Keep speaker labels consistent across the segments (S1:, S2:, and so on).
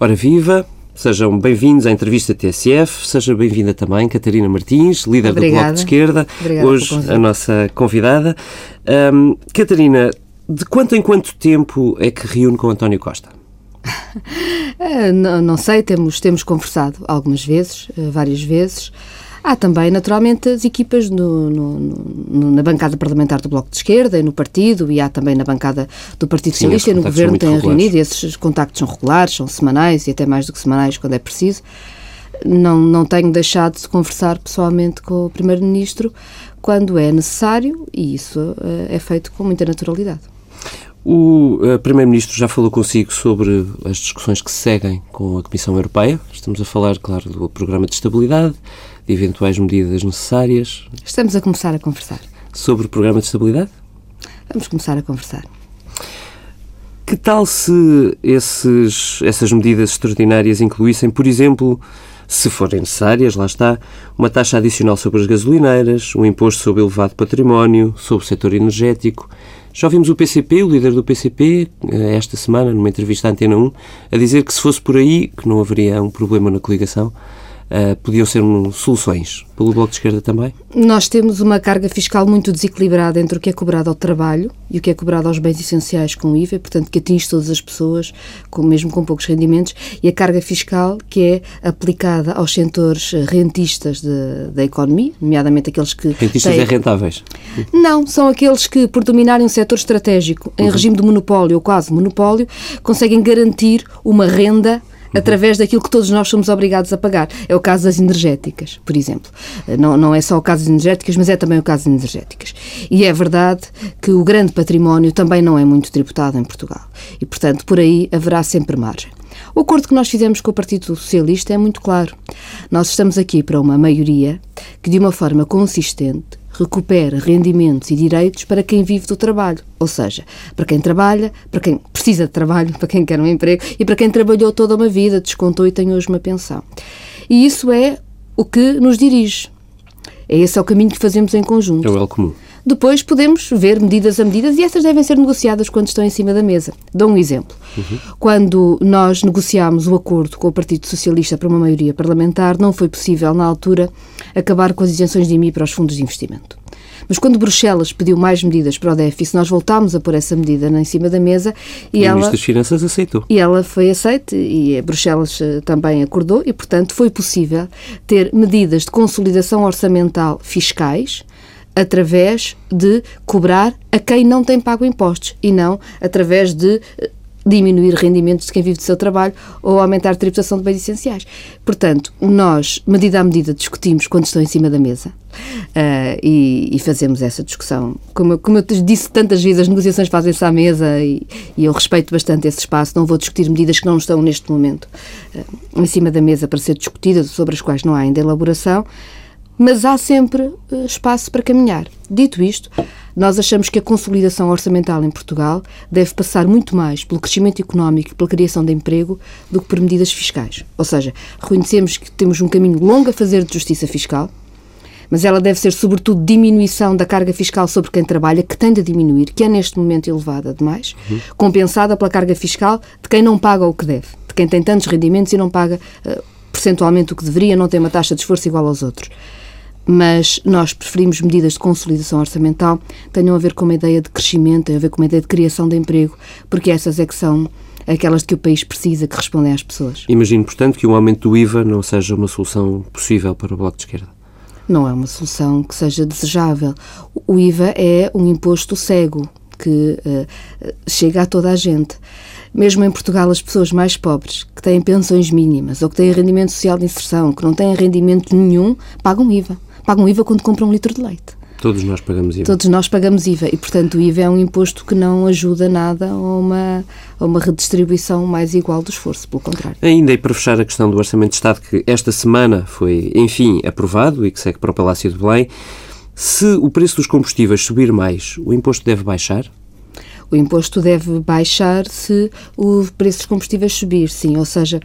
S1: Ora viva, sejam bem-vindos à entrevista TSF, seja bem-vinda também Catarina Martins, líder
S2: Obrigada.
S1: do Bloco de Esquerda,
S2: Obrigada
S1: hoje a nossa convidada. Ahm, Catarina, de quanto em quanto tempo é que reúne com António Costa?
S2: Ah, não, não sei, temos, temos conversado algumas vezes, ah, várias vezes. Há também, naturalmente, as equipas no, no- no- na bancada parlamentar do Bloco de Esquerda e no partido, e há também na bancada do Partido
S1: Sim,
S2: Socialista e no Governo têm reunido, e esses contactos são regulares, são semanais e até mais do que semanais quando é preciso. Não, não tenho deixado de conversar pessoalmente com o Primeiro-Ministro quando é necessário, e isso ah, é feito com muita naturalidade.
S1: O eh, Primeiro-Ministro já falou consigo sobre as discussões que se seguem com a Comissão Europeia. Estamos a falar, claro, do programa de estabilidade, de eventuais medidas necessárias.
S2: Estamos a começar a conversar.
S1: Sobre o programa de estabilidade?
S2: Vamos começar a conversar.
S1: Que tal se esses, essas medidas extraordinárias incluíssem, por exemplo, se forem necessárias, lá está, uma taxa adicional sobre as gasolineiras, um imposto sobre elevado património, sobre o setor energético? Já ouvimos o PCP, o líder do PCP, eh, esta semana, numa entrevista à Antena 1, a dizer que se fosse por aí, que não haveria um problema na coligação, eh, podiam ser um, soluções. Pelo Bloco de Esquerda também?
S2: Nós temos uma carga fiscal muito desequilibrada entre o que é cobrado ao trabalho e o que é cobrado aos bens essenciais com IVA, portanto, que atinge todas as pessoas, com, mesmo com poucos rendimentos, e a carga fiscal que é aplicada aos setores eh, rentistas de- da economia, nomeadamente aqueles que.
S1: Rentistas
S2: têm-
S1: é rentáveis.
S2: Não, são aqueles que, por dominarem um setor estratégico em regime de monopólio ou quase monopólio, conseguem garantir uma renda através daquilo que todos nós somos obrigados a pagar. É o caso das energéticas, por exemplo. Não, não é só o caso das energéticas, mas é também o caso das energéticas. E é verdade que o grande património também não é muito tributado em Portugal. E, portanto, por aí haverá sempre margem. O acordo que nós fizemos com o Partido Socialista é muito claro. Nós estamos aqui para uma maioria que, de uma forma consistente, recupera rendimentos e direitos para quem vive do trabalho, ou seja, para quem trabalha, para quem precisa de trabalho, para quem quer um emprego e para quem trabalhou toda uma vida, descontou e tem hoje uma pensão. E isso é o que nos dirige. É esse é o caminho que fazemos em conjunto.
S1: É o L comum.
S2: Depois podemos ver medidas a medidas e essas devem ser negociadas quando estão em cima da mesa. Dou um exemplo. Quando nós negociámos o acordo com o Partido Socialista para uma maioria parlamentar, não foi possível, na altura, acabar com as isenções de IMI para os fundos de investimento. Mas quando Bruxelas pediu mais medidas para o déficit, nós voltámos a pôr essa medida em cima da mesa e
S1: o
S2: ela...
S1: Ministro das Finanças aceitou.
S2: E ela foi aceite e Bruxelas eh, também acordou e, portanto, foi possível ter medidas de consolidação orçamental fiscais através de cobrar a quem não tem pago impostos e não através de eh, diminuir rendimentos de quem vive do seu trabalho ou aumentar a tributação de bens essenciais. Portanto, nós, medida a medida, discutimos quando estão em cima da mesa ah, e, e fazemos essa discussão. Como, como eu disse tantas vezes, as negociações fazem-se à mesa e, e eu respeito bastante esse espaço. Não vou discutir medidas que não estão neste momento ah, em cima da mesa para ser discutidas, sobre as quais não há ainda elaboração, mas há sempre eh, espaço para caminhar. Dito isto, nós achamos que a consolidação orçamental em Portugal deve passar muito mais pelo crescimento económico e pela criação de emprego do que por medidas fiscais. Ou seja, reconhecemos que temos um caminho longo a fazer de justiça fiscal, mas ela deve ser, sobretudo, diminuição da carga fiscal sobre quem trabalha, que tende a diminuir, que é neste momento elevada demais, compensada pela carga fiscal de quem não paga o que deve, de quem tem tantos rendimentos e não paga eh, percentualmente o que deveria, não tem uma taxa de esforço igual aos outros. Mas nós preferimos medidas de consolidação orçamental que tenham a ver com uma ideia de crescimento, tenham a ver com uma ideia de criação de emprego, porque essas é que são aquelas de que o país precisa, que respondem às pessoas.
S1: Imagino, portanto, que o aumento do IVA não seja uma solução possível para o Bloco de Esquerda.
S2: não é uma solução que seja desejável. O IVA é um imposto cego que eh, chega a toda a gente. Mesmo em Portugal, as pessoas mais pobres, que têm pensões mínimas ou que têm rendimento social de inserção, que não têm rendimento nenhum, pagam IVA. Pagam IVA quando compram um litro de leite.
S1: Todos nós pagamos IVA.
S2: Todos nós pagamos IVA e, portanto, o IVA é um imposto que não ajuda nada a uma, a uma redistribuição mais igual do esforço, pelo contrário.
S1: Ainda e para fechar a questão do Orçamento de Estado, que esta semana foi, enfim, aprovado e que segue para o Palácio de Belém, se o preço dos combustíveis subir mais, o imposto deve baixar?
S2: O imposto deve baixar se o preço dos combustíveis subir, sim. Ou seja,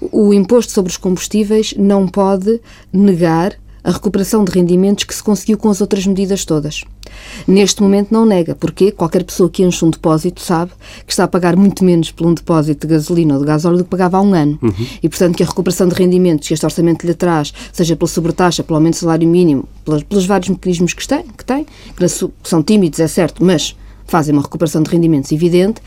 S2: o imposto sobre os combustíveis não pode negar a recuperação de rendimentos que se conseguiu com as outras medidas todas. Neste momento não nega, porque qualquer pessoa que enche um depósito sabe que está a pagar muito menos por um depósito de gasolina ou de gasóleo do que pagava há um ano. Uhum. E, portanto, que a recuperação de rendimentos que este orçamento lhe traz, seja pela sobretaxa, pelo aumento do salário mínimo, pelos, pelos vários mecanismos que tem, que, tem, que são tímidos, é certo, mas fazem uma recuperação de rendimentos evidente,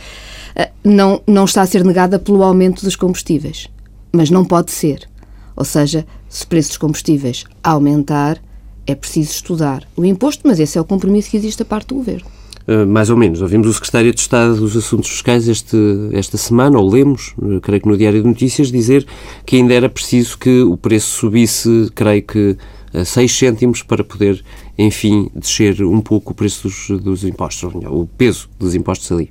S2: eh, não, não está a ser negada pelo aumento dos combustíveis. Mas não pode ser. Ou seja, se o preço dos combustíveis aumentar, é preciso estudar o imposto, mas esse é o compromisso que existe da parte do Governo.
S1: Uh, mais ou menos. Ouvimos o Secretário de Estado dos Assuntos Fiscais este, esta semana, ou lemos, uh, creio que no Diário de Notícias, dizer que ainda era preciso que o preço subisse, creio que, a 6 cêntimos para poder, enfim, descer um pouco o preço dos, dos impostos, o peso dos impostos ali.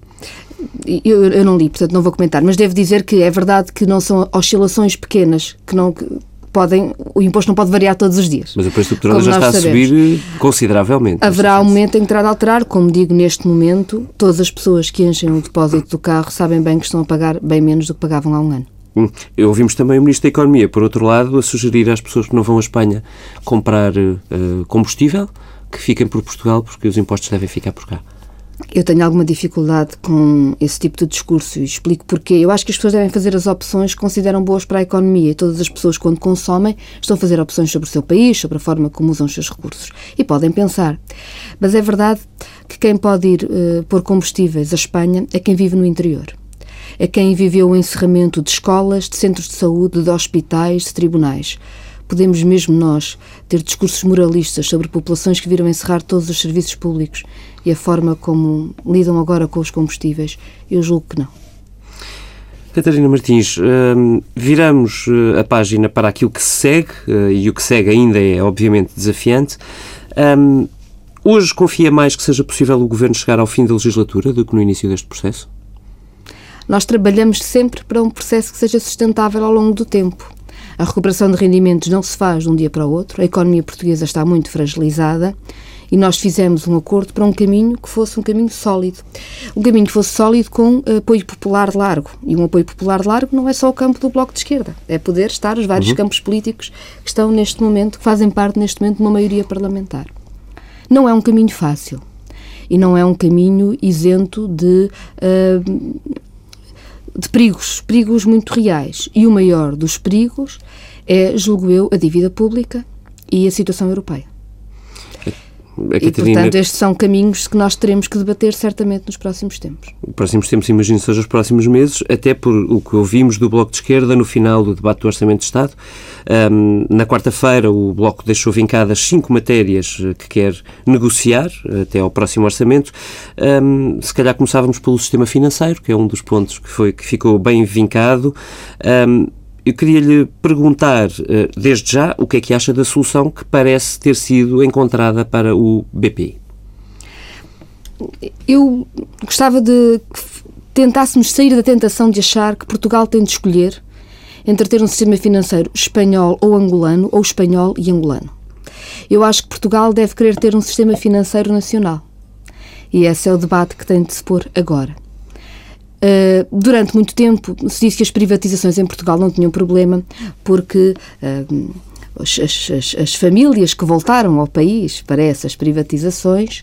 S2: Eu, eu, não li, portanto não vou comentar, mas devo dizer que é verdade que não são oscilações pequenas, que não que podem, o imposto não pode variar todos os dias.
S1: Mas o preço do petróleo já está sabemos. a subir consideravelmente.
S2: Haverá um momento em que terá de alterar, como digo, neste momento, todas as pessoas que enchem o depósito do carro sabem bem que estão a pagar bem menos do que pagavam há um ano.
S1: Hum. Ouvimos também o Ministro da Economia, por outro lado, a sugerir às pessoas que não vão à Espanha comprar uh, combustível que fiquem por Portugal porque os impostos devem ficar por cá.
S2: Eu tenho alguma dificuldade com esse tipo de discurso e explico porquê. Eu acho que as pessoas devem fazer as opções que consideram boas para a economia e todas as pessoas, quando consomem, estão a fazer opções sobre o seu país, sobre a forma como usam os seus recursos. E podem pensar. Mas é verdade que quem pode ir uh, pôr combustíveis à Espanha é quem vive no interior. É quem viveu o encerramento de escolas, de centros de saúde, de hospitais, de tribunais podemos mesmo nós ter discursos moralistas sobre populações que viram encerrar todos os serviços públicos e a forma como lidam agora com os combustíveis? Eu julgo que não.
S1: Catarina Martins, hum, viramos eh, a página para aquilo que se segue, eh, e o que segue ainda é, obviamente, desafiante. Hum, hoje confia mais que seja possível o Governo chegar ao fim da legislatura do que no início deste processo?
S2: Nós trabalhamos sempre para um processo que seja sustentável ao longo do tempo. A recuperação de rendimentos não se faz de um dia para o outro, a economia portuguesa está muito fragilizada e nós fizemos um acordo para um caminho que fosse um caminho sólido. Um caminho que fosse sólido com apoio popular largo. E um apoio popular largo não é só o campo do Bloco de Esquerda, é poder estar os vários uhum. campos políticos que estão neste momento, que fazem parte neste momento de uma maioria parlamentar. Não é um caminho fácil e não é um caminho isento de. Uh, de perigos, perigos muito reais. E o maior dos perigos é, julgo eu, a dívida pública e a situação europeia. A e, portanto, estes são caminhos que nós teremos que debater certamente nos próximos tempos.
S1: Nos próximos tempos, imagino sejam os próximos meses, até por o que ouvimos do Bloco de Esquerda no final do debate do Orçamento de Estado. Um, na quarta-feira, o Bloco deixou vincadas cinco matérias eh, que quer negociar eh, até ao próximo Orçamento. Um, se calhar começávamos pelo sistema financeiro, que é um dos pontos que, foi, que ficou bem vincado. Um, eu queria lhe perguntar, eh, desde já, o que é que acha da solução que parece ter sido encontrada para o BP?
S2: Eu gostava de que tentássemos sair da tentação de achar que Portugal tem de escolher entre ter um sistema financeiro espanhol ou angolano ou espanhol e angolano. Eu acho que Portugal deve querer ter um sistema financeiro nacional. E esse é o debate que tem de se pôr agora. Uh, durante muito tempo se disse que as privatizações em Portugal não tinham problema porque uh, as, as, as, famílias que voltaram ao país para essas privatizações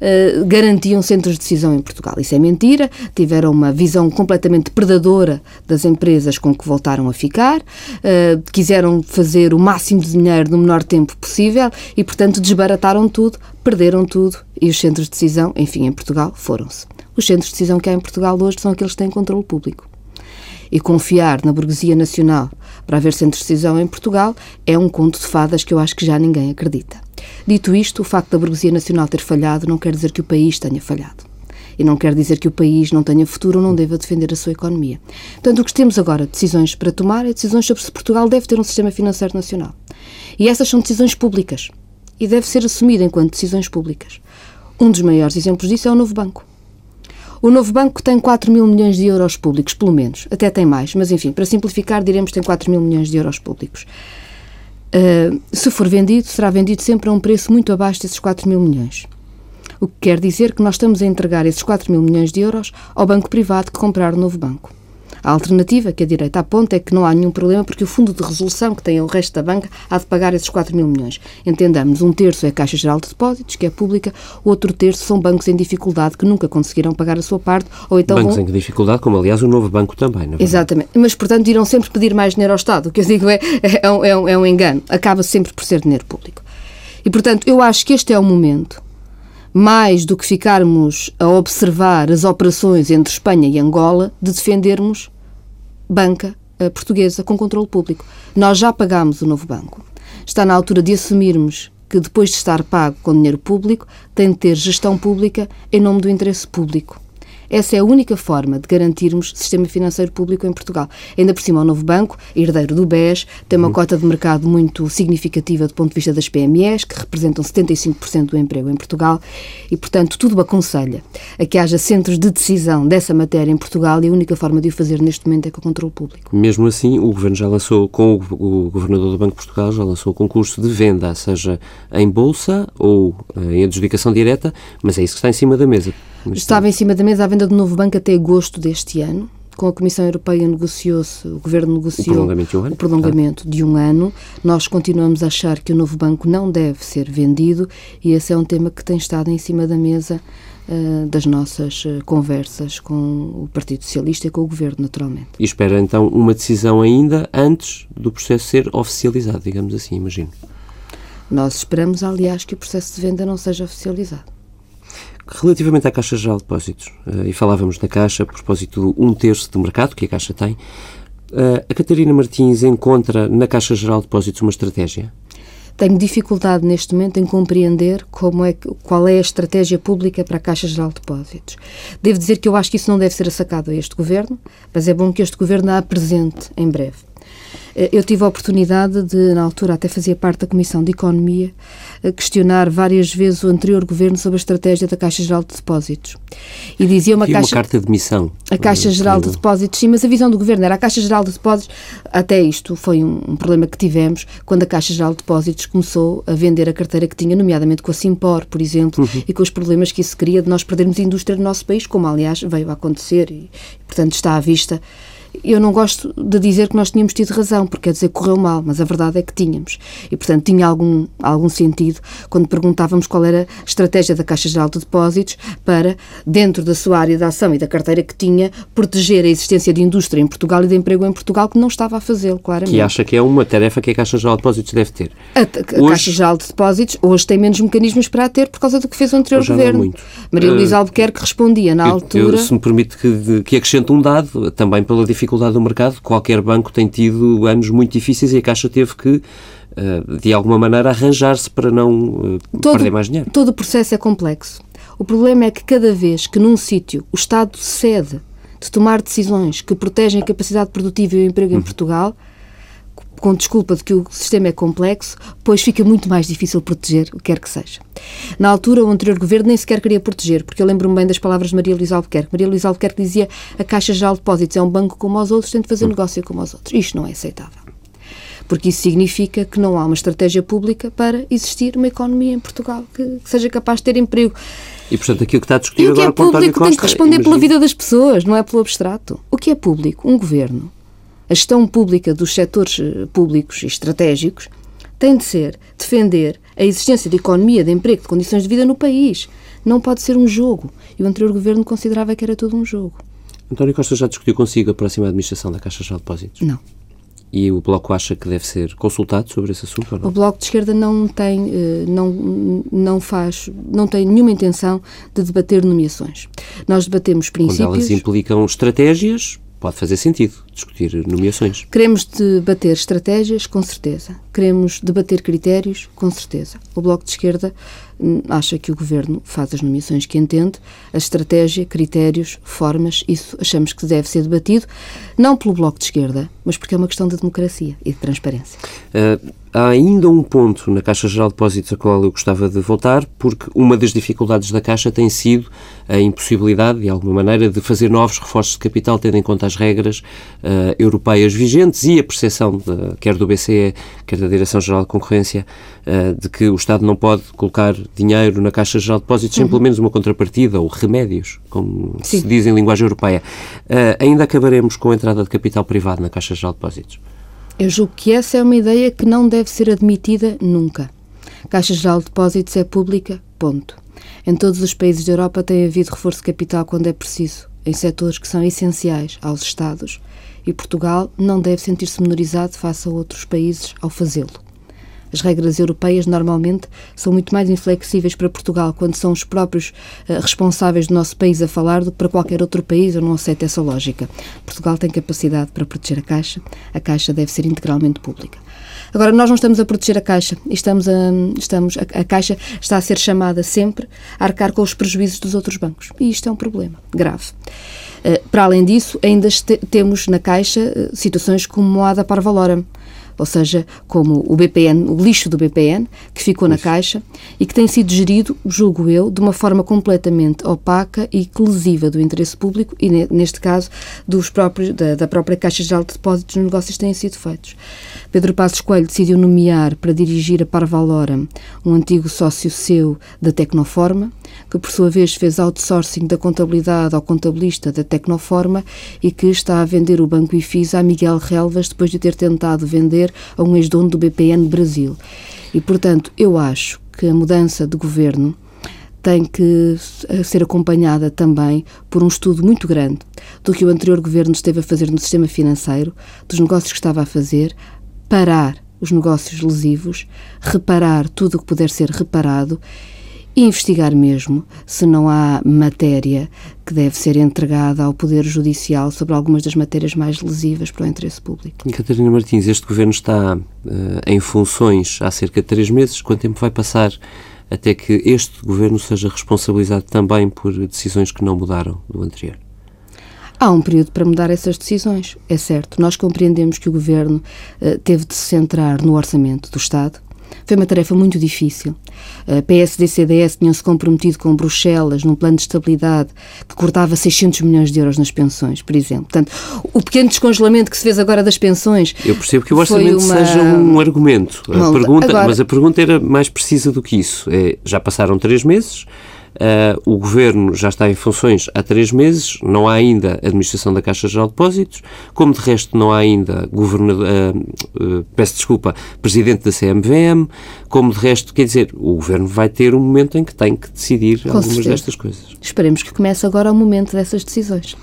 S2: uh, garantiam centros de decisão em Portugal. Isso é mentira. Tiveram uma visão completamente predadora das empresas com que voltaram a ficar, quiseram fazer o máximo de dinheiro no menor tempo possível e, portanto, desbarataram tudo, perderam tudo e os centros de decisão, enfim, em Portugal, foram-se. Os centros de decisão que há em Portugal hoje são aqueles que têm controle público. E confiar na burguesia nacional para haver centros de decisão em Portugal é um conto de fadas que eu acho que já ninguém acredita. Dito isto, o facto da burguesia nacional ter falhado não quer dizer que o país tenha falhado. E não quer dizer que o país não tenha futuro ou não deva defender a sua economia. Portanto, o que temos agora, decisões para tomar, é decisões sobre se Portugal deve ter um sistema financeiro nacional. E essas são decisões públicas. E deve ser assumida enquanto decisões públicas. Um dos maiores exemplos disso é o novo banco. O novo banco tem 4 mil milhões de euros públicos, pelo menos. Até tem mais, mas enfim, para simplificar, diremos que tem 4 mil milhões de euros públicos. Uh, se for vendido, será vendido sempre a um preço muito abaixo desses 4 mil milhões. O que quer dizer que nós estamos a entregar esses 4 mil milhões de euros ao banco privado que comprar o novo banco. A alternativa que a direita aponta é que não há nenhum problema porque o fundo de resolução que tem o resto da banca há de pagar esses 4 mil milhões. Entendamos, um terço é a Caixa Geral de Depósitos, que é pública, o outro terço são bancos em dificuldade que nunca conseguiram pagar a sua parte. Ou então
S1: bancos
S2: vão...
S1: em dificuldade, como aliás o novo banco também. Não
S2: é Exatamente. Mas, portanto, irão sempre pedir mais dinheiro ao Estado. O que eu digo é, é, um, é, um, é um engano. Acaba sempre por ser dinheiro público. E, portanto, eu acho que este é o momento mais do que ficarmos a observar as operações entre Espanha e Angola, de defendermos banca eh, portuguesa com controle público. Nós já pagámos o novo banco. Está na altura de assumirmos que, depois de estar pago com dinheiro público, tem de ter gestão pública em nome do interesse público. Essa é a única forma de garantirmos sistema financeiro público em Portugal. Ainda por cima, o novo banco, herdeiro do BES, tem uma uhum. cota de mercado muito significativa do ponto de vista das PMEs, que representam 75% do emprego em Portugal, e, portanto, tudo aconselha a que haja centros de decisão dessa matéria em Portugal e a única forma de o fazer neste momento é com o controle público.
S1: Mesmo assim, o Governo já lançou, com o Governador do Banco de Portugal, já lançou o concurso de venda, seja em bolsa ou eh, em adjudicação direta, mas é isso que está em cima da mesa.
S2: Estava em cima da mesa a venda do novo banco até agosto deste ano. Com a Comissão Europeia negociou-se, o Governo negociou o
S1: prolongamento, de um, ano.
S2: Prolongamento de um ano. Nós continuamos a achar que o novo banco não deve ser vendido e esse é um tema que tem estado em cima da mesa uh, das nossas uh, conversas com o Partido Socialista e com o Governo, naturalmente.
S1: E espera então uma decisão ainda antes do processo ser oficializado, digamos assim, imagino.
S2: Nós esperamos, aliás, que o processo de venda não seja oficializado.
S1: Relativamente à Caixa Geral de Depósitos, eh, e falávamos da Caixa a propósito do um terço de mercado que a Caixa tem, eh, a Catarina Martins encontra na Caixa Geral de Depósitos uma estratégia?
S2: Tenho dificuldade neste momento em compreender como é, qual é a estratégia pública para a Caixa Geral de Depósitos. Devo dizer que eu acho que isso não deve ser sacado a este Governo, mas é bom que este Governo a apresente em breve. Eh, eu tive a oportunidade de, na altura, até fazia parte da Comissão de Economia, eh, questionar várias vezes o anterior governo sobre a estratégia da Caixa Geral de Depósitos.
S1: E dizia uma, caixa, uma carta de missão.
S2: A Caixa Geral de Depósitos, sim, mas a visão do governo era a Caixa Geral de Depósitos, até isto foi um, um problema que tivemos quando a Caixa Geral de Depósitos começou a vender a carteira que tinha, nomeadamente com a Simpor, por exemplo, uhum. e com os problemas que isso cria de nós perdermos indústria no nosso país, como aliás veio a acontecer e, portanto, está à vista eu não gosto de dizer que nós tínhamos tido razão, porque quer dizer que correu mal, mas a verdade é que tínhamos. E, portanto, tinha algum, algum sentido quando perguntávamos qual era a estratégia da Caixa Geral de Depósitos para, dentro da sua área de ação e da carteira que tinha, proteger a existência de indústria em Portugal e de emprego em Portugal, que não estava a fazê-lo, claramente.
S1: Que acha que é uma tarefa que a Caixa Geral de Depósitos deve ter.
S2: A, a hoje... Caixa Geral de Depósitos hoje tem menos mecanismos para a ter por causa do que fez o anterior governo. Muito. Maria Luísa uh, Albuquerque respondia na
S1: eu,
S2: altura.
S1: Eu, se me permite que, que acrescente um dado, também pela dificuldade do mercado, qualquer banco tem tido anos muito difíceis e a Caixa teve que eh, de alguma maneira arranjar-se para não eh, todo, perder mais dinheiro.
S2: Todo o processo é complexo. O problema é que cada vez que num sítio o Estado cede de tomar decisões que protegem a capacidade produtiva e o emprego uhum. em Portugal, com desculpa de que o sistema é complexo, pois fica muito mais difícil proteger o que quer que seja. Na altura, o anterior governo nem sequer queria proteger, porque eu lembro-me bem das palavras de Maria Luísa Albuquerque. Maria Luísa Albuquerque dizia a Caixa Geral de Depósitos é um banco como os outros, tem de fazer negócio como os outros. Isto não é aceitável. Porque isso significa que não há uma estratégia pública para existir uma economia em Portugal que, que seja capaz de ter emprego.
S1: E, portanto, aquilo que está a discutir
S2: e o que
S1: agora
S2: é público tem que responder imagino. pela vida das pessoas, não é pelo abstrato. O que é público? Um governo a gestão pública dos setores eh, públicos e estratégicos tem de ser defender a existência de economia, de emprego, de condições de vida no país. Não pode ser um jogo. E o anterior governo considerava que era tudo um jogo.
S1: António Costa já discutiu consigo a próxima administração da Caixa de Depósitos?
S2: Não.
S1: E o Bloco acha que deve ser consultado sobre esse assunto ou não?
S2: O Bloco de Esquerda não tem, eh, não, não faz, não tem nenhuma intenção de debater nomeações. Nós debatemos princípios...
S1: Quando elas implicam estratégias, pode fazer sentido discutir nomeações.
S2: Queremos debater estratégias, com certeza. Queremos debater critérios, com certeza. O Bloco de Esquerda hum, acha que o Governo faz as nomeações que entende, a estratégia, critérios, formas, isso achamos que deve ser debatido, não pelo Bloco de Esquerda, mas porque é uma questão de democracia e de transparência.
S1: Uh, há ainda um ponto na Caixa Geral de Depósitos a qual eu gostava de voltar, porque uma das dificuldades da Caixa tem sido a impossibilidade, de alguma maneira, de fazer novos reforços de capital, tendo em conta as regras uh, europeias vigentes e a percepção, de, quer do BCE, quer da Direção-Geral de Concorrência, uh, de que o Estado não pode colocar dinheiro na Caixa Geral de Depósitos uhum. sem pelo menos uma contrapartida ou remédios, como Sim. se diz em linguagem europeia. Uh, ainda acabaremos com a entrada de capital privado na Caixa Geral de Depósitos?
S2: Eu julgo que essa é uma ideia que não deve ser admitida nunca. Caixa Geral de Depósitos é pública, ponto. Em todos os países da Europa tem havido reforço de capital quando é preciso, em setores que são essenciais aos Estados, e Portugal não deve sentir-se menorizado face a outros países ao fazê-lo. As regras europeias normalmente são muito mais inflexíveis para Portugal quando são os próprios uh, responsáveis do nosso país a falar do que para qualquer outro país. Eu não aceito essa lógica. Portugal tem capacidade para proteger a Caixa. A Caixa deve ser integralmente pública. Agora, nós não estamos a proteger a Caixa. Estamos a, estamos, a, a, Caixa está a ser chamada sempre a arcar com os prejuízos dos outros bancos. E isto é um problema grave. Uh, para além disso, ainda temos na Caixa uh, situações como a da Parvalora ou seja, como o BPN, o lixo do BPN, que ficou na Caixa e que tem sido gerido, julgo eu, de uma forma completamente opaca e lesiva do interesse público e, neste caso, dos próprios, da, da própria Caixa Geral de Depósitos nos negócios que têm sido feitos. Pedro Passos Coelho decidiu nomear para dirigir a Parvalora um antigo sócio seu da Tecnoforma, que por sua vez fez outsourcing da contabilidade ao contabilista da Tecnoforma e que está a vender o Banco IFIS a Miguel Relvas depois de ter tentado vender a um ex-dono do BPN Brasil. E, portanto, eu acho que a mudança de governo tem que ser acompanhada também por um estudo muito grande do que o anterior governo esteve a fazer no sistema financeiro, dos negócios que estava a fazer, parar os negócios lesivos, reparar tudo o que puder ser reparado e investigar mesmo se não há matéria que deve ser entregada ao Poder Judicial sobre algumas das matérias mais lesivas para o interesse público.
S1: Catarina Martins, este governo está uh, em funções há cerca de três meses. Quanto tempo vai passar até que este governo seja responsabilizado também por decisões que não mudaram do anterior?
S2: Há um período para mudar essas decisões, é certo. Nós compreendemos que o governo uh, teve de se centrar no orçamento do Estado, foi uma tarefa muito difícil. A PSD e CDS tinham-se comprometido com Bruxelas num plano de estabilidade que cortava 600 milhões de euros nas pensões, por exemplo. Portanto, o pequeno descongelamento que se fez agora das pensões.
S1: Eu percebo que o orçamento uma... seja um argumento. A pergunta, agora... Mas a pergunta era mais precisa do que isso. É, já passaram três meses. Uh, o governo já está em funções há três meses, não há ainda administração da Caixa Geral de Depósitos, como de resto não há ainda governador, uh, uh, peço desculpa, presidente da CMVM, como de resto, quer dizer, o governo vai ter um momento em que tem que decidir Com algumas certeza. destas coisas.
S2: Esperemos que comece agora o momento dessas decisões.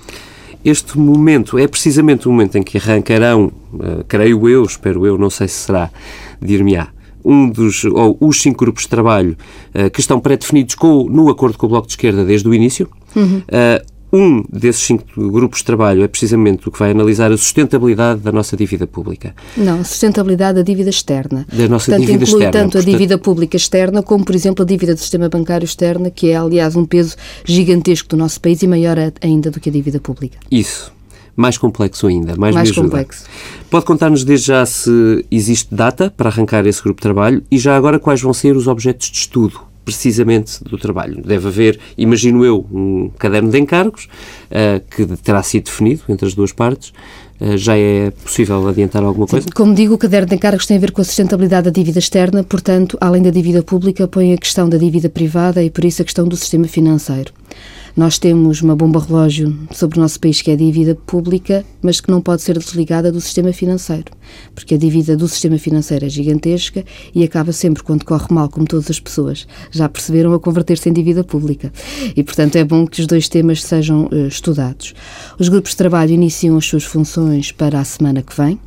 S1: Este momento é precisamente o momento em que arrancarão, creio eu, espero eu, não sei se será, dir-me-á, um dos, ou os cinco grupos de trabalho uh, que estão pré-definidos no acordo com o Bloco de Esquerda desde o início. Uhum. Uh, um desses cinco grupos de trabalho é precisamente o que vai analisar a sustentabilidade da nossa dívida pública.
S2: Não, a sustentabilidade da dívida externa.
S1: Da nossa
S2: portanto,
S1: dívida
S2: inclui
S1: externa.
S2: tanto portanto... a dívida pública externa como, por exemplo, a dívida do sistema bancário externa, que é, aliás, um peso gigantesco do nosso país e maior ainda do que a dívida pública.
S1: Isso mais complexo ainda, mais,
S2: mais complexo.
S1: Pode contar-nos desde já se existe data para arrancar esse grupo de trabalho e já agora quais vão ser os objetos de estudo precisamente do trabalho. Deve haver, imagino eu, um caderno de encargos uh, que terá sido definido entre as duas partes. Uh, já é possível adiantar alguma coisa?
S2: Como digo, o caderno de encargos tem a ver com a sustentabilidade da dívida externa, portanto, além da dívida pública, põe a questão da dívida privada e, por isso, a questão do sistema financeiro. Nós temos uma bomba relógio sobre o nosso país que é a dívida pública, mas que não pode ser desligada do sistema financeiro, porque a dívida do sistema financeiro é gigantesca e acaba sempre, quando corre mal, como todas as pessoas, já perceberam a converter-se em dívida pública. E, portanto, é bom que os dois temas sejam uh, estudados. Os grupos de trabalho iniciam as suas funções para a semana que vem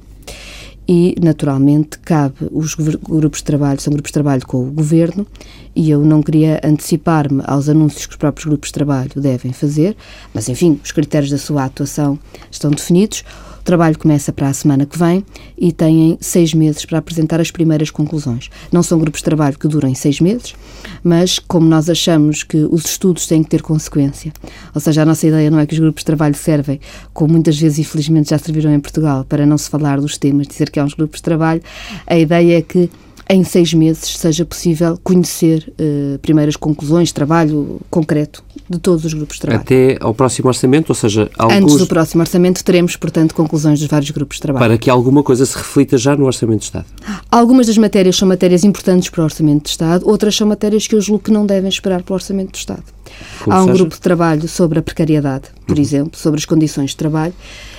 S2: e, naturalmente, cabe, os grupos de trabalho são grupos de trabalho com o Governo e eu não queria antecipar-me aos anúncios que os próprios grupos de trabalho devem fazer, mas, enfim, os critérios da sua atuação estão definidos. Trabalho começa para a semana que vem e têm seis meses para apresentar as primeiras conclusões. Não são grupos de trabalho que durem seis meses, mas como nós achamos que os estudos têm que ter consequência, ou seja, a nossa ideia não é que os grupos de trabalho servem, como muitas vezes infelizmente já serviram em Portugal, para não se falar dos temas, dizer que há uns grupos de trabalho, a ideia é que em seis meses seja possível conhecer uh, primeiras conclusões, trabalho concreto de todos os grupos de trabalho.
S1: Até ao próximo orçamento, ou seja,
S2: alguns... Antes do próximo orçamento teremos, portanto, conclusões dos vários grupos de trabalho.
S1: Para que alguma coisa se reflita já no Orçamento de Estado.
S2: Algumas das matérias são matérias importantes para o Orçamento de Estado, outras são matérias que eu julgo que não devem esperar para o Orçamento de Estado. Como Há um seja? grupo de trabalho sobre a precariedade, por uhum. exemplo, sobre as condições de trabalho.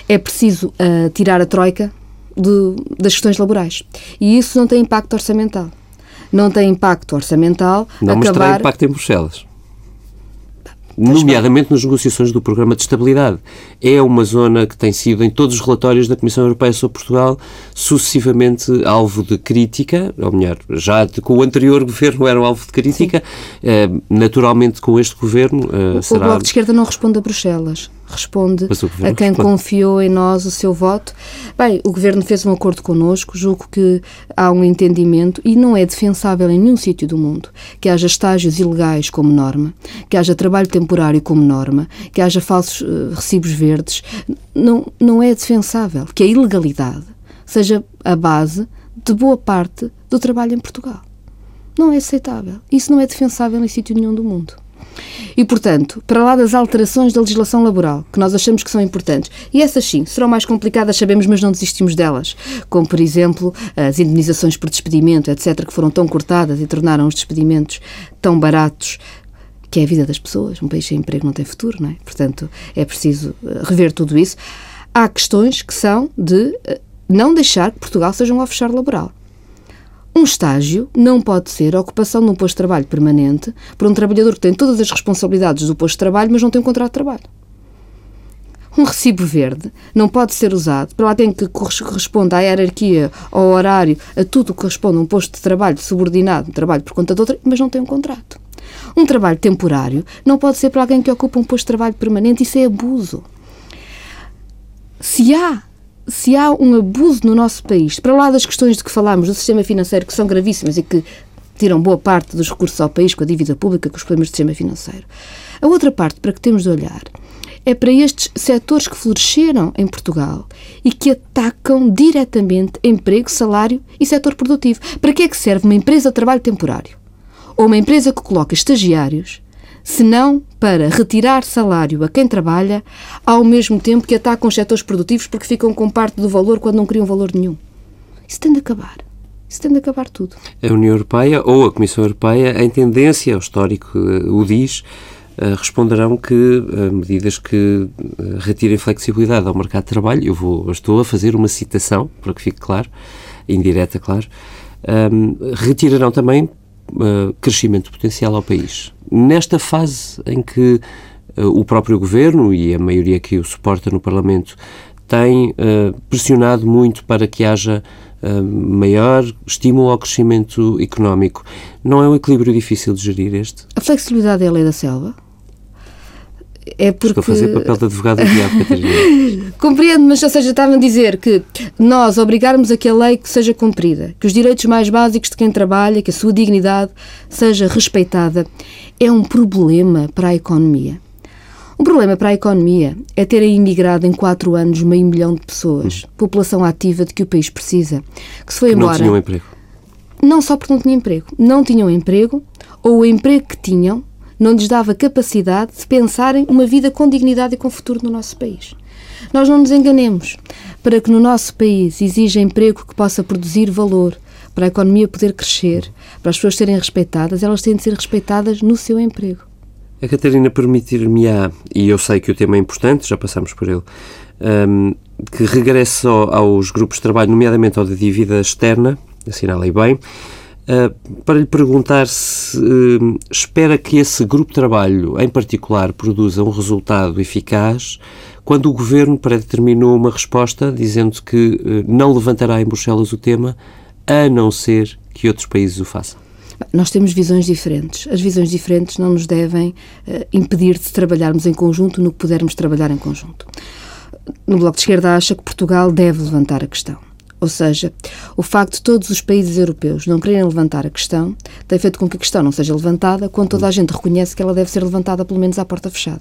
S2: É preciso uh, tirar a troika de, das questões laborais. E isso não tem impacto orçamental. Não tem impacto orçamental.
S1: Não, acabar... mas terá impacto em Bruxelas nomeadamente nas negociações do Programa de Estabilidade. É uma zona que tem sido, em todos os relatórios da Comissão Europeia sobre Portugal, sucessivamente alvo de crítica, ou melhor, já com o anterior governo era alvo de crítica, eh, naturalmente com este governo
S2: eh, será... O Bloco de Esquerda não responde a Bruxelas responde a quem responde. confiou em nós o seu voto. Bem, o Governo fez um acordo connosco, julgo que há um entendimento e não é defensável em nenhum sítio do mundo que haja estágios ilegais como norma, que haja trabalho temporário como norma, que haja falsos uh, recibos verdes. Não, não é defensável que a ilegalidade seja a base de boa parte do trabalho em Portugal. Não é aceitável. Isso não é defensável em sítio nenhum do mundo. E, portanto, para lá das alterações da legislação laboral, que nós achamos que são importantes, e essas sim, serão mais complicadas, sabemos, mas não desistimos delas, como, por exemplo, as indenizações por despedimento, etc., que foram tão cortadas e tornaram os despedimentos tão baratos, que é a vida das pessoas. Um país sem emprego não tem futuro, não é? Portanto, é preciso eh, rever tudo isso. Há questões que são de eh, não deixar que Portugal seja um offshore laboral. Um estágio não pode ser a ocupação de um posto de trabalho permanente por um trabalhador que tem todas as responsabilidades do posto de trabalho, mas não tem um contrato de trabalho. Um recibo verde não pode ser usado para alguém que corresponda à hierarquia, ao horário, a tudo que corresponde a um posto de trabalho subordinado, um trabalho por conta de outra, mas não tem um contrato. Um trabalho temporário não pode ser para alguém que ocupa um posto de trabalho permanente, isso é abuso. Se há se há um abuso no nosso país, para lá das questões de que falámos do sistema financeiro, que são gravíssimas e que tiram boa parte dos recursos ao país com a dívida pública, com os problemas do sistema financeiro. A outra parte para que temos de olhar é para estes setores que floresceram em Portugal e que atacam diretamente emprego, salário e setor produtivo. Para que é que serve uma empresa de trabalho temporário? Ou uma empresa que coloca estagiários senão para retirar salário a quem trabalha, ao mesmo tempo que atacam os setores produtivos porque ficam com parte do valor quando não criam valor nenhum. Isso tem de acabar. Isso tem de acabar tudo.
S1: A União Europeia ou a Comissão Europeia, em tendência, o histórico eh, o diz, eh, responderão que eh, medidas que retirem flexibilidade ao mercado de trabalho, eu vou, estou a fazer uma citação, para que fique claro, indireta, claro, um, retirarão também uh, crescimento potencial ao país. Nesta fase em que uh, o próprio governo e a maioria que o suporta no Parlamento tem uh, pressionado muito para que haja maior estímulo ao crescimento económico, não é um equilíbrio difícil de gerir este?
S2: A flexibilidade é a lei da selva?
S1: É porque... Estou a fazer papel de advogado do diabo, Catarina.
S2: Compreendo, mas, ou seja, estavam a dizer que nós obrigarmos a que a lei que seja cumprida, que os direitos mais básicos de quem trabalha, que a sua dignidade seja respeitada, é um problema para a economia. Um problema para a economia é ter imigrado em quatro anos meio milhão de pessoas, hum. população ativa de que o país precisa, que se foi
S1: que
S2: embora...
S1: não tinham emprego.
S2: Não só porque não tinham emprego. Não tinham emprego, ou o emprego que tinham não lhes dava capacidade de pensarem uma vida com dignidade e com futuro no nosso país. Nós não nos enganemos. Para que no nosso país exija emprego que possa produzir valor, para a economia poder crescer, para as pessoas serem respeitadas, elas têm de ser respeitadas no seu emprego.
S1: A Catarina permitir-me-á, e eu sei que o tema é importante, já passamos por ele, um, que regresse aos grupos de trabalho, nomeadamente ao da dívida externa, assinalei bem, para lhe perguntar se uh, espera que esse grupo de trabalho, em particular, produza um resultado eficaz quando o Governo predeterminou uma resposta dizendo que uh, não levantará em Bruxelas o tema, a não ser que outros países o façam.
S2: Nós temos visões diferentes. As visões diferentes não nos devem impedir de trabalharmos em conjunto no que pudermos trabalhar em conjunto. No Bloco de Esquerda acha que Portugal deve levantar a questão ou seja, o facto de todos os países europeus não quererem levantar a questão tem feito com que a questão não seja levantada quando toda a gente reconhece que ela deve ser levantada pelo menos à porta fechada.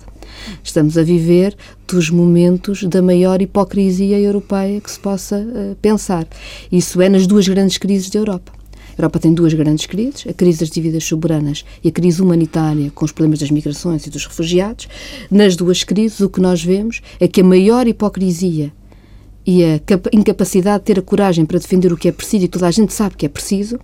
S2: Estamos a viver dos momentos da maior hipocrisia europeia que se possa uh, pensar. Isso é nas duas grandes crises da Europa. A Europa tem duas grandes crises, a crise das dívidas soberanas e a crise humanitária com os problemas das migrações e dos refugiados. Nas duas crises, o que nós vemos é que a maior hipocrisia e a incapacidade de ter a coragem para defender o que é preciso e toda a gente sabe que é preciso,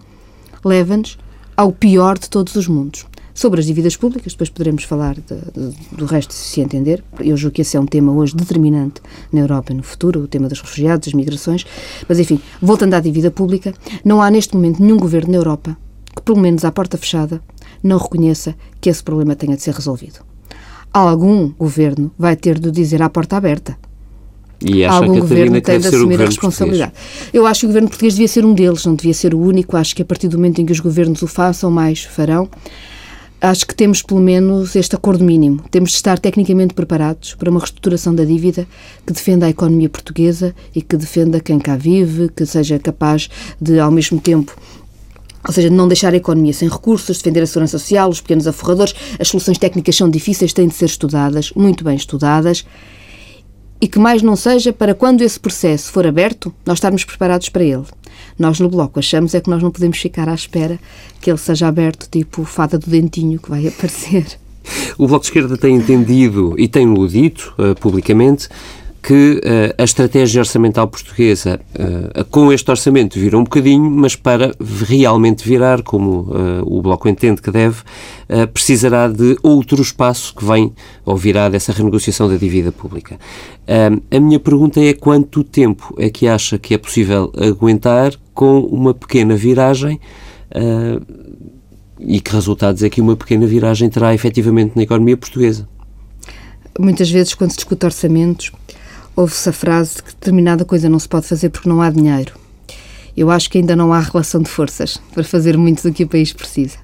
S2: leva-nos ao pior de todos os mundos. Sobre as dívidas públicas, depois poderemos falar de, de, do resto, se entender. Eu julgo que esse é um tema hoje determinante na Europa e no futuro, o tema dos refugiados, das migrações. Mas, enfim, voltando à dívida pública, não há neste momento nenhum governo na Europa que, pelo menos à porta fechada, não reconheça que esse problema tenha de ser resolvido. Algum governo vai ter de dizer à porta aberta
S1: e acha
S2: algum
S1: que
S2: governo tem
S1: de
S2: assumir a responsabilidade. Português. Eu acho que o governo português devia ser um deles, não devia ser o único. Acho que a partir do momento em que os governos o façam, mais farão. Acho que temos pelo menos este acordo mínimo. Temos de estar tecnicamente preparados para uma reestruturação da dívida que defenda a economia portuguesa e que defenda quem cá vive, que seja capaz de, ao mesmo tempo, ou seja, não deixar a economia sem recursos, defender a segurança social, os pequenos aforradores. As soluções técnicas são difíceis, têm de ser estudadas, muito bem estudadas e que mais não seja para quando esse processo for aberto, nós estarmos preparados para ele. Nós no Bloco achamos é que nós não podemos ficar à espera que ele seja aberto, tipo fada do dentinho que vai aparecer.
S1: O Bloco de Esquerda tem entendido e tem-o dito uh, publicamente que uh, a estratégia orçamental portuguesa uh, com este orçamento virou um bocadinho, mas para realmente virar, como uh, o Bloco entende que deve, precisará de outro espaço que vem ou virá dessa renegociação da dívida pública. a minha pergunta é quanto tempo é que acha que é possível aguentar com uma pequena viragem e que resultados é que uma pequena viragem terá efetivamente na economia portuguesa?
S2: Muitas vezes, quando se discute orçamentos, ouve-se a frase que determinada coisa não se pode fazer porque não há dinheiro. Eu acho que ainda não há relação de forças para fazer muito do que o país precisa.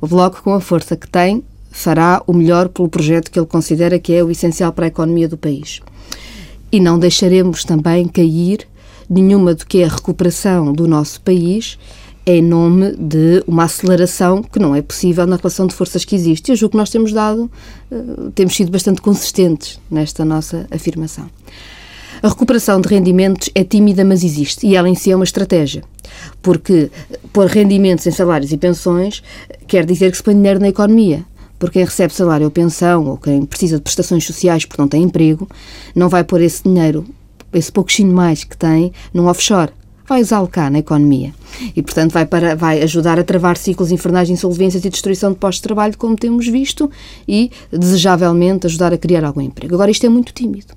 S2: O Bloco, com a força que tem, fará o melhor pelo projeto que ele considera que é o essencial para a economia do país. E não deixaremos também cair nenhuma do que é a recuperação do nosso país em nome de uma aceleração que não é possível na relação de forças que existe. Eu julgo que nós temos dado, eh, temos sido bastante consistentes nesta nossa afirmação. A recuperação de rendimentos é tímida, mas existe, e ela em si é uma estratégia. Porque pôr rendimentos em salários e pensões quer dizer que se põe dinheiro na economia. Porque quem recebe salário ou pensão, ou quem precisa de prestações sociais porque não tem emprego, não vai pôr esse dinheiro, esse pouquinho mais que tem, num offshore vai usá-lo cá na economia. E, portanto, vai, para, vai ajudar a travar ciclos infernais de insolvências e destruição de postos de trabalho, como temos visto, e, desejavelmente, ajudar a criar algum emprego. Agora, isto é muito tímido.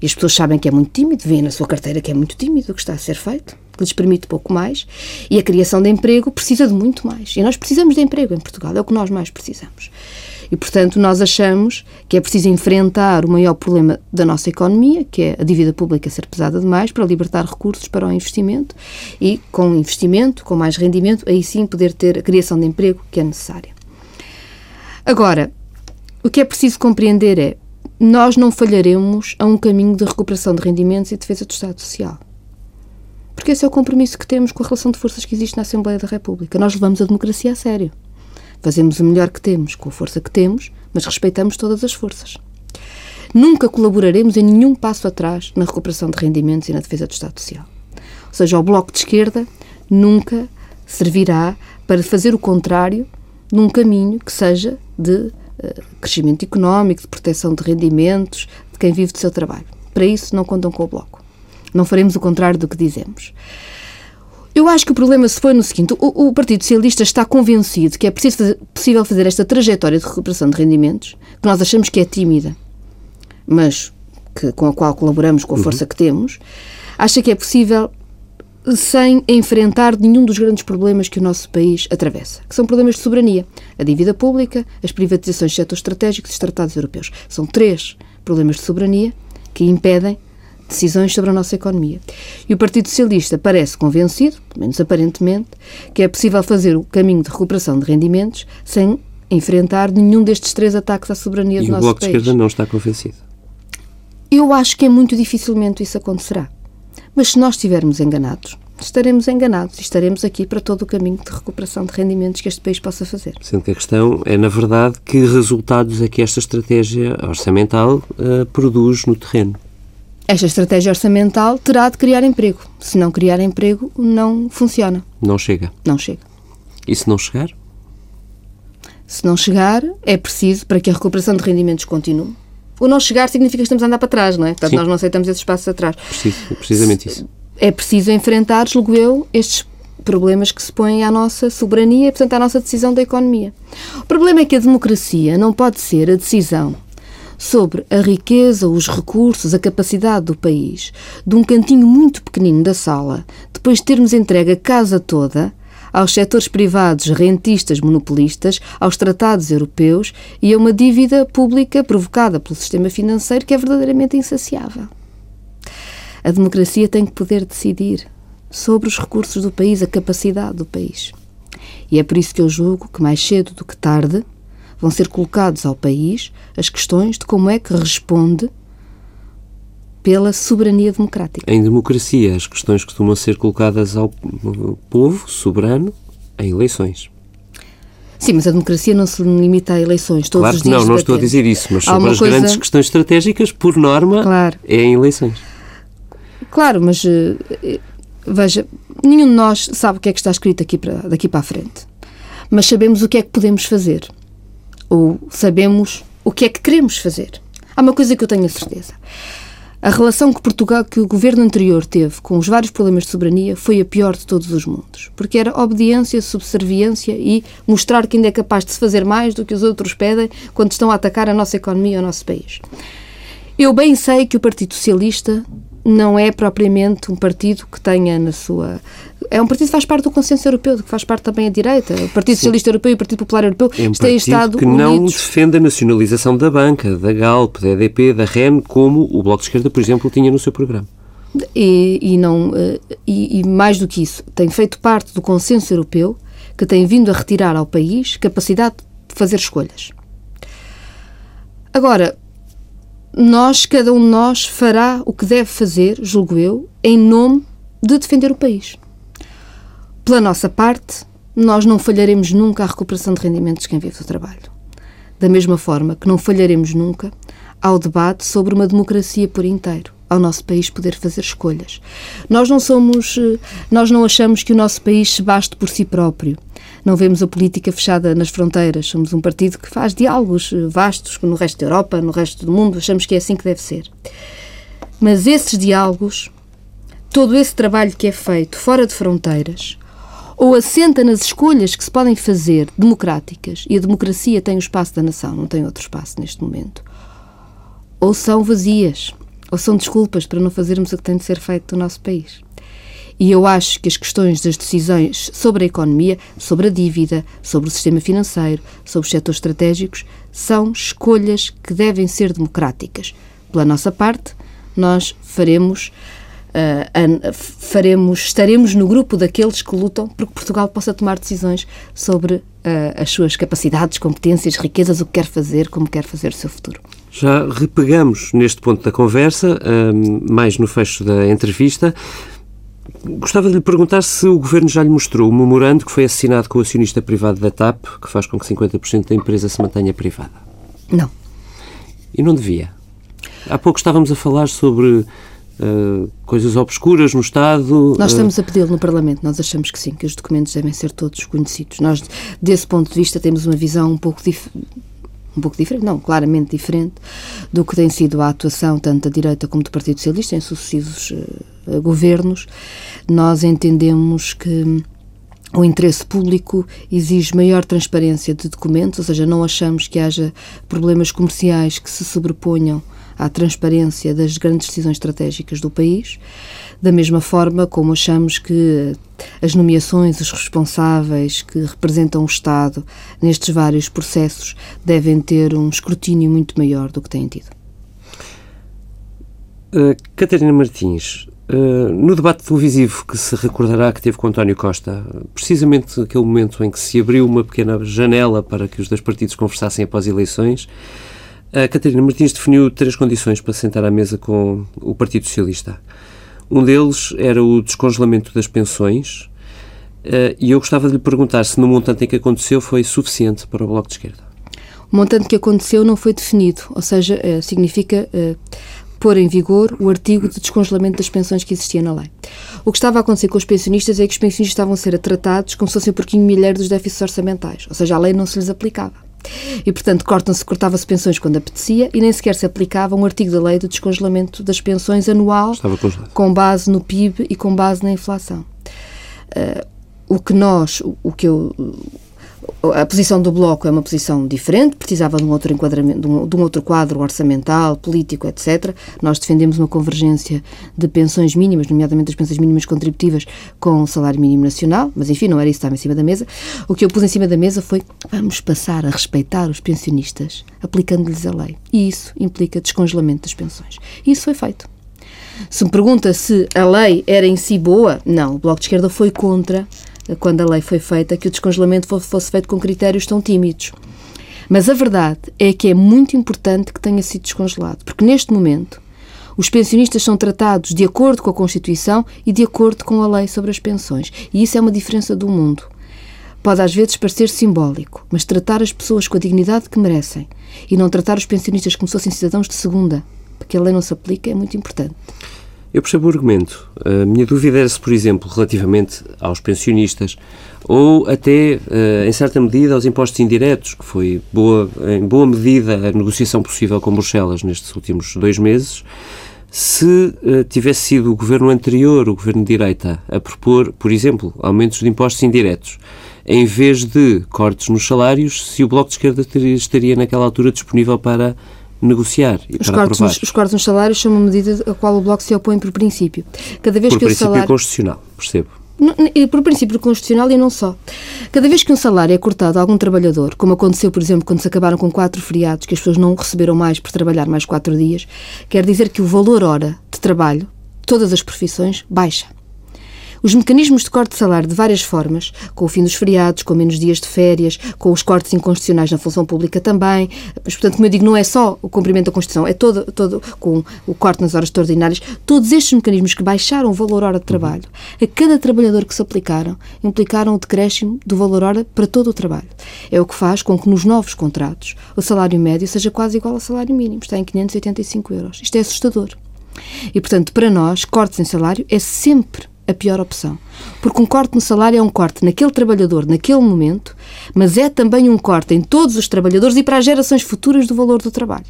S2: E as pessoas sabem que é muito tímido, veem na sua carteira que é muito tímido o que está a ser feito, que lhes permite pouco mais, e a criação de emprego precisa de muito mais. E nós precisamos de emprego em Portugal, é o que nós mais precisamos. E, portanto, nós achamos que é preciso enfrentar o maior problema da nossa economia, que é a dívida pública ser pesada demais, para libertar recursos para o investimento e, com investimento, com mais rendimento, aí sim poder ter a criação de emprego que é necessária. Agora, o que é preciso compreender é nós não falharemos a um caminho de recuperação de rendimentos e defesa do Estado Social. Porque esse é o compromisso que temos com a relação de forças que existe na Assembleia da República. Nós levamos a democracia a sério. Fazemos o melhor que temos com a força que temos, mas respeitamos todas as forças. Nunca colaboraremos em nenhum passo atrás na recuperação de rendimentos e na defesa do Estado Social. Ou seja, o Bloco de Esquerda nunca servirá para fazer o contrário num caminho que seja de uh, crescimento económico, de proteção de rendimentos, de quem vive do seu trabalho. Para isso, não contam com o Bloco. Não faremos o contrário do que dizemos. Eu acho que o problema se foi no seguinte: o, o Partido Socialista está convencido que é preciso, possível fazer esta trajetória de recuperação de rendimentos, que nós achamos que é tímida, mas que, com a qual colaboramos com a força uhum. que temos, acha que é possível sem enfrentar nenhum dos grandes problemas que o nosso país atravessa, que são problemas de soberania. A dívida pública, as privatizações de setores estratégicos e os tratados europeus. São três problemas de soberania que impedem decisões sobre a nossa economia. E o Partido Socialista parece convencido, pelo menos aparentemente, que é possível fazer o caminho de recuperação de rendimentos sem enfrentar nenhum destes três ataques à soberania
S1: e
S2: do nosso país.
S1: E o Bloco de Esquerda não está convencido?
S2: Eu acho que é muito dificilmente isso acontecerá. Mas se nós estivermos enganados, estaremos enganados e estaremos aqui para todo o caminho de recuperação de rendimentos que este país possa fazer.
S1: Sendo que a questão é, na verdade, que resultados é que esta estratégia orçamental uh, produz no terreno?
S2: Esta estratégia orçamental terá de criar emprego. Se não criar emprego, não funciona.
S1: Não chega.
S2: Não chega.
S1: E se não chegar?
S2: Se não chegar, é preciso, para que a recuperação de rendimentos continue. O não chegar significa que estamos a andar para trás, não é? Portanto,
S1: Sim.
S2: nós não aceitamos esses passos atrás.
S1: Preciso, precisamente isso.
S2: É preciso enfrentar, julgo eu, estes problemas que se põem à nossa soberania e, portanto, à nossa decisão da economia. O problema é que a democracia não pode ser a decisão sobre a riqueza, os recursos, a capacidade do país, de um cantinho muito pequenino da sala, depois de termos entregue a casa toda aos setores privados rentistas monopolistas, aos tratados europeus e a uma dívida pública provocada pelo sistema financeiro que é verdadeiramente insaciável. A democracia tem que poder decidir sobre os recursos do país, a capacidade do país. E é por isso que eu julgo que mais cedo do que tarde vão ser colocados ao país as questões de como é que responde pela soberania democrática.
S1: Em democracia, as questões costumam ser colocadas ao povo soberano em eleições.
S2: Sim, mas a democracia não se limita a eleições. Todos
S1: claro
S2: os
S1: que
S2: dias
S1: não, não estou a dizer isso, mas sobre as
S2: coisa-
S1: grandes questões estratégicas, por norma,
S2: Claro.
S1: é em eleições.
S2: Claro, mas eh, eh, veja, nenhum de nós sabe o que é que está escrito aqui para, daqui para a frente. Mas sabemos o que é que podemos fazer. Ou sabemos o que é que queremos fazer. Há uma coisa que eu tenho a certeza. A relação que Portugal, que o governo anterior teve com os vários problemas de soberania foi a pior de todos os mundos. Porque era obediência, subserviência e mostrar que ainda é capaz de se fazer mais do que os outros pedem quando estão a atacar a nossa economia e o nosso país. Eu bem sei que o Partido Socialista não é propriamente um partido que tenha na sua. É um partido que faz parte do consenso europeu, que faz parte também a direita. O Partido Socialista Europeu e o Partido Popular Europeu
S1: É um
S2: têm estado
S1: que não
S2: unidos.
S1: defende a nacionalização da banca, da Galp, da EDP, da REN, como o Bloco de Esquerda, por exemplo, tinha no seu programa.
S2: E, e não, eh, e, e mais do que isso, tem feito parte do consenso europeu que tem vindo a retirar ao país capacidade de fazer escolhas. Agora, nós, cada um de nós, fará o que deve fazer, julgo eu, em nome de defender o país. Pela nossa parte, nós não falharemos nunca a recuperação de rendimentos de quem vive do trabalho. Da mesma forma que não falharemos nunca ao debate sobre uma democracia por inteiro, ao nosso país poder fazer escolhas. Nós não somos, eh, nós não achamos que o nosso país se baste por si próprio. Não vemos a política fechada nas fronteiras. Somos um partido que faz diálogos eh, vastos no resto da Europa, no resto do mundo. Achamos que é assim que deve ser. Mas esses diálogos, todo esse trabalho que é feito fora de fronteiras, ou assenta nas escolhas que se podem fazer democráticas, e a democracia tem o espaço da nação, não tem outro espaço neste momento, ou são vazias, ou são desculpas para não fazermos o que tem de ser feito no nosso país. E eu acho que as questões das decisões sobre a economia, sobre a dívida, sobre o sistema financeiro, sobre os setores estratégicos, são escolhas que devem ser democráticas. Pela nossa parte, nós faremos, an- faremos estaremos no grupo daqueles que lutam para que Portugal possa tomar decisões sobre ah, as suas capacidades, competências, riquezas, o que quer fazer, como quer fazer o seu futuro.
S1: Já repegamos neste ponto da conversa, hum, mais no fecho da entrevista. Gostava de lhe perguntar se o Governo já lhe mostrou o memorando que foi assinado com o acionista privado da TAP, que faz com que 50% da empresa se mantenha privada.
S2: Não.
S1: E não devia. Há pouco estávamos a falar sobre uh, coisas obscuras no Estado.
S2: Nós
S1: uh,
S2: estamos a pedi-lo no Parlamento, nós achamos que sim, que os documentos devem ser todos conhecidos. Nós, desse ponto de vista, temos uma visão um pouco diferente. Um pouco diferente, não, claramente diferente do que tem sido a atuação tanto da direita como do Partido Socialista em sucessivos eh, governos. Nós entendemos que o interesse público exige maior transparência de documentos, ou seja, não achamos que haja problemas comerciais que se sobreponham à transparência das grandes decisões estratégicas do país, da mesma forma como achamos que as nomeações, os responsáveis que representam o Estado nestes vários processos devem ter um escrutínio muito maior do que têm tido.
S1: Uh, Catarina Martins, uh, no debate televisivo que se recordará que teve com António Costa, precisamente aquele momento em que se abriu uma pequena janela para que os dois partidos conversassem após eleições, a Catarina Martins definiu três condições para sentar à mesa com o Partido Socialista. Um deles era o descongelamento das pensões, uh, e eu gostava de lhe perguntar se no montante em que aconteceu foi suficiente para o Bloco de Esquerda.
S2: O montante que aconteceu não foi definido, ou seja, eh, significa eh, pôr em vigor o artigo de descongelamento das pensões que existia na lei. O que estava a acontecer com os pensionistas é que os pensionistas estavam a ser tratados como se fossem o porquinho milheiro dos déficits orçamentais, ou seja, a lei não se lhes aplicava. E, portanto, cortam-se, cortava-se pensões quando apetecia e nem sequer se aplicava um artigo da lei do descongelamento das pensões anual com base no PIB e com base na inflação. Uh, o que nós, o que eu a posição do Bloco é uma posição diferente, precisava de um outro enquadramento, de um, de um, outro quadro orçamental, político, etc. Nós defendemos uma convergência de pensões mínimas, nomeadamente as pensões mínimas contributivas, com o salário mínimo nacional, mas enfim, não era isso que estava em cima da mesa. O que eu pus em cima da mesa foi vamos passar a respeitar os pensionistas, aplicando-lhes a lei. E isso implica descongelamento das pensões. E isso foi feito. Se me pergunta se a lei era em si boa, não. O Bloco de Esquerda foi contra quando a lei foi feita, que o descongelamento fosse feito com critérios tão tímidos. Mas a verdade é que é muito importante que tenha sido descongelado, porque neste momento os pensionistas são tratados de acordo com a Constituição e de acordo com a lei sobre as pensões. E isso é uma diferença do mundo. Pode às vezes parecer simbólico, mas tratar as pessoas com a dignidade que merecem e não tratar os pensionistas como se fossem cidadãos de segunda, porque a lei não se aplica, é muito importante.
S1: Eu percebo o argumento. A minha dúvida era se, por exemplo, relativamente aos pensionistas ou até, eh, em certa medida, aos impostos indiretos, que foi boa, em boa medida a negociação possível com Bruxelas nestes últimos dois meses, se eh, tivesse sido o governo anterior, o governo de direita, a propor, por exemplo, aumentos de impostos indiretos, em vez de cortes nos salários, se o Bloco de Esquerda estaria naquela altura disponível para negociar e
S2: os
S1: para
S2: cortes,
S1: aprovar.
S2: Os cortes nos salários são uma medida a qual o Bloco se opõe por princípio.
S1: Cada vez por que princípio o salário... constitucional, percebo.
S2: Por princípio constitucional e não só. Cada vez que um salário é cortado a algum trabalhador, como aconteceu, por exemplo, quando se acabaram com quatro feriados, que as pessoas não receberam mais por trabalhar mais quatro dias, quer dizer que o valor hora de trabalho de todas as profissões baixa. Os mecanismos de corte de salário de várias formas, com o fim dos feriados, com menos dias de férias, com os cortes inconstitucionais na função pública também, mas, portanto, como eu digo, não é só o cumprimento da Constituição, é todo, todo com o corte nas horas extraordinárias, todos estes mecanismos que baixaram o valor hora de trabalho, a cada trabalhador que se aplicaram, implicaram o decréscimo do valor hora para todo o trabalho. É o que faz com que nos novos contratos o salário médio seja quase igual ao salário mínimo, está em 585 euros. Isto é assustador. E, portanto, para nós, cortes em salário é sempre a pior opção. Porque um corte no salário é um corte naquele trabalhador, naquele momento, mas é também um corte em todos os trabalhadores e para as gerações futuras do valor do trabalho.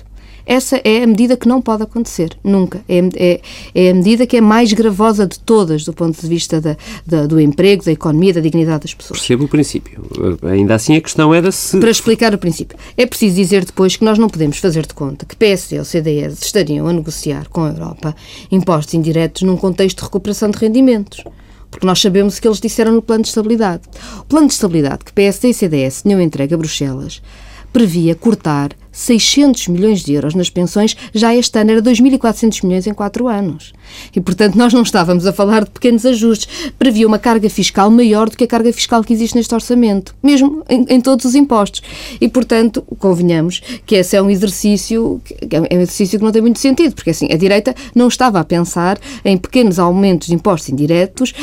S2: Essa é a medida que não pode acontecer, nunca. É, é, é a medida que é mais gravosa de todas, do ponto de vista da, da, do emprego, da economia, da dignidade das pessoas.
S1: Percebo o princípio. Ainda assim, a questão era se.
S2: Para explicar o princípio. É preciso dizer depois que nós não podemos fazer de conta que PSD ou CDS estariam a negociar com a Europa impostos indiretos num contexto de recuperação de rendimentos porque nós sabemos o que eles disseram no plano de estabilidade. O plano de estabilidade que PSD e CDS tinham entregue a Bruxelas previa cortar 600 milhões de euros nas pensões, já este ano era 2.400 milhões em quatro anos. E, portanto, nós não estávamos a falar de pequenos ajustes. Previa uma carga fiscal maior do que a carga fiscal que existe neste orçamento, mesmo em, em todos os impostos. E, portanto, convenhamos que esse é um exercício, é um exercício que não tem muito sentido, porque assim, a direita não estava a pensar em pequenos aumentos de impostos indiretos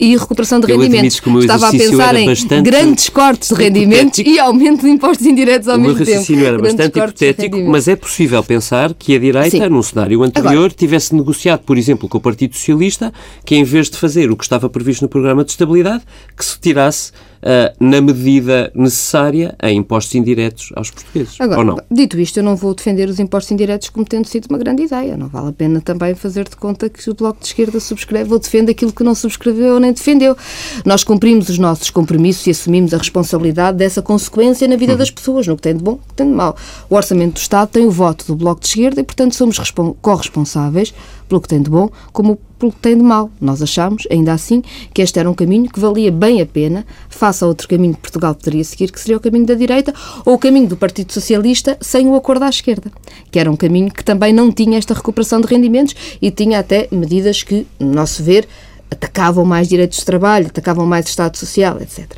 S2: e recuperação de rendimentos. Estava a pensar em bastante... grandes cortes de rendimentos e aumento de impostos indiretos ao mesmo tempo.
S1: O meu raciocínio era bastante hipotético, mas é possível pensar que a direita, Sim. num cenário anterior, Agora. tivesse negociado, por exemplo, com o Partido Socialista, que em vez de fazer o que estava previsto no programa de estabilidade, que se tirasse uh, na medida necessária a impostos indiretos aos portugueses.
S2: Agora,
S1: ou não?
S2: dito isto, eu não vou defender os impostos indiretos como tendo sido uma grande ideia. Não vale a pena também fazer de conta que o Bloco de Esquerda subscreve ou defende aquilo que não subscreveu nem defendeu. Nós cumprimos os nossos compromissos e assumimos a responsabilidade dessa consequência na vida uhum. das pessoas, no que tem de bom, no que tem de mau. O Orçamento do Estado tem o voto do Bloco de Esquerda e, portanto, somos corresponsáveis pelo que tem de bom, como pelo que tem de mal. Nós achamos, ainda assim, que este era um caminho que valia bem a pena, face a outro caminho que Portugal poderia seguir, que seria o caminho da direita, ou o caminho do Partido Socialista sem o acordo à esquerda, que era um caminho que também não tinha esta recuperação de rendimentos e tinha até medidas que, no nosso ver, atacavam mais direitos de trabalho, atacavam mais Estado Social, etc.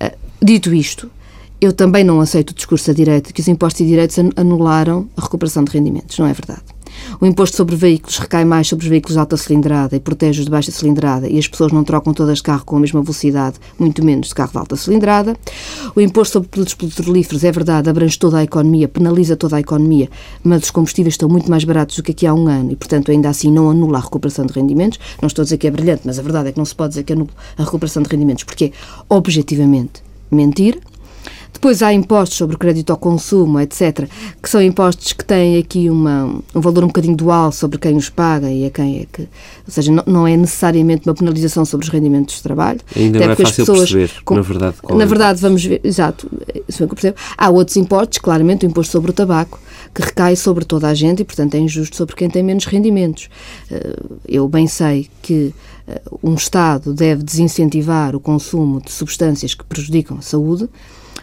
S2: Ah, dito isto, eu também não aceito o discurso da direita que os impostos e direitos anularam a recuperação de rendimentos. Não é verdade. O imposto sobre veículos recai mais sobre os veículos de alta cilindrada e protege os de baixa cilindrada e as pessoas não trocam todas de carro com a mesma velocidade, muito menos de carro de alta cilindrada. O imposto sobre produtos petrolíferos, é verdade, abrange toda a economia, penaliza toda a economia, mas os combustíveis estão muito mais baratos do que aqui há um ano e, portanto, ainda assim não anula a recuperação de rendimentos. Não estou a dizer que é brilhante, mas a verdade é que não se pode dizer que anula a recuperação de rendimentos, porque é objetivamente mentira. Depois há impostos sobre o crédito ao consumo, etc., que são impostos que têm aqui uma, um valor um bocadinho dual sobre quem os paga e a quem é que. Ou seja, não, não é necessariamente uma penalização sobre os rendimentos de trabalho.
S1: Ainda não é fácil pessoas, perceber, com, na verdade.
S2: na é verdade, vamos ver, exato, isso é que eu percebo. Há outros impostos, claramente o imposto sobre o tabaco, que recai sobre toda a gente e, portanto, é injusto sobre quem tem menos rendimentos. Eh, eu bem sei que eh, um Estado deve desincentivar o consumo de substâncias que prejudicam a saúde,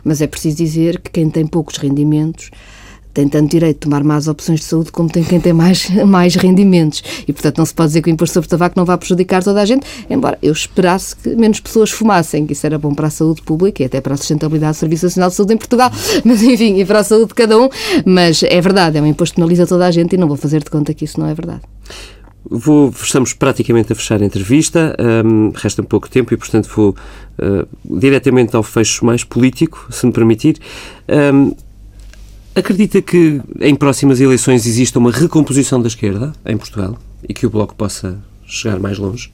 S2: mas é preciso dizer que quem tem poucos rendimentos tem tanto direito de tomar más opções de saúde como tem quem tem mais, mais rendimentos. E, portanto, não se pode dizer que o imposto sobre o tabaco não vai prejudicar toda a gente, embora eu esperasse que menos pessoas fumassem, que isso era bom para a saúde pública e até para a sustentabilidade do Serviço Nacional de Saúde em Portugal, mas enfim, e para a saúde de cada um. Mas é verdade, é um imposto que penaliza toda a gente e não vou fazer de conta que isso não é verdade.
S1: Vou, estamos praticamente a fechar a entrevista, um, resta um pouco tempo e, portanto, vou uh, diretamente ao fecho mais político, se me permitir. Um, acredita que em próximas eleições exista uma recomposição da esquerda em Portugal e que o Bloco possa chegar mais longe?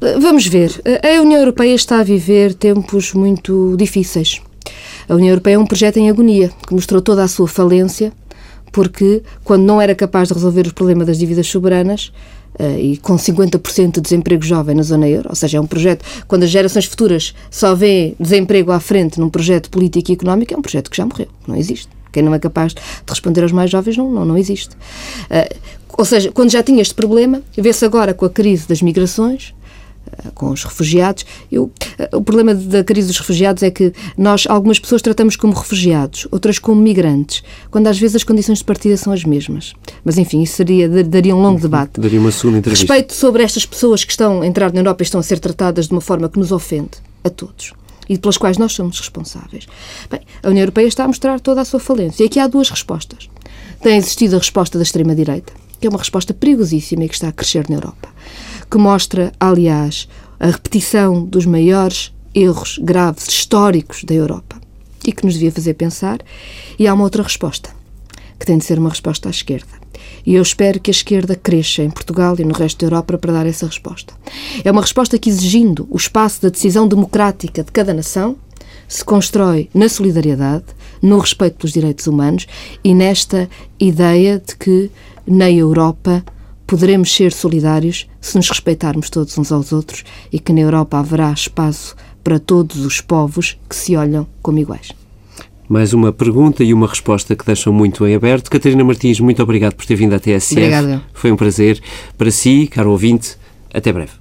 S2: Vamos ver. A União Europeia está a viver tempos muito difíceis. A União Europeia é um projeto em agonia que mostrou toda a sua falência porque quando não era capaz de resolver o problema das dívidas soberanas, Uh, e com 50% de desemprego jovem na zona euro, ou seja, é um projeto, quando as gerações futuras só vêem desemprego à frente num projeto político e económico, é um projeto que já morreu, não existe. Quem não é capaz de responder aos mais jovens não, não, não existe. Uh, ou seja, quando já tinha este problema, vê-se agora com a crise das migrações, eh, com os refugiados. Eu, eh, o problema da crise dos refugiados é que nós, algumas pessoas, tratamos como refugiados, outras como migrantes, quando às vezes as condições de partida são as mesmas. Mas, enfim, isso seria, daria um longo debate.
S1: Daria uma segunda entrevista.
S2: Respeito sobre estas pessoas que estão a entrar na Europa e estão a ser tratadas de uma forma que nos ofende a todos e pelas quais nós somos responsáveis. Bem, a União Europeia está a mostrar toda a sua falência. E aqui há duas respostas. Tem existido a resposta da extrema-direita, que é uma resposta perigosíssima e que está a crescer na Europa que mostra, aliás, a repetição dos maiores erros graves históricos da Europa e que nos devia fazer pensar. E há uma outra resposta, que tem de ser uma resposta à esquerda. E eu espero que a esquerda cresça em Portugal e no resto da Europa para dar essa resposta. É uma resposta que, exigindo o espaço da decisão democrática de cada nação, se constrói na solidariedade, no respeito pelos direitos humanos e nesta ideia de que na Europa poderemos ser solidários se nos respeitarmos todos uns aos outros e que na Europa haverá espaço para todos os povos que se olham como iguais.
S1: Mais uma pergunta e uma resposta que deixam muito em aberto. Catarina Martins, muito obrigado por ter vindo à TSF.
S2: Obrigada.
S1: Foi um prazer. Para si, caro ouvinte, até breve.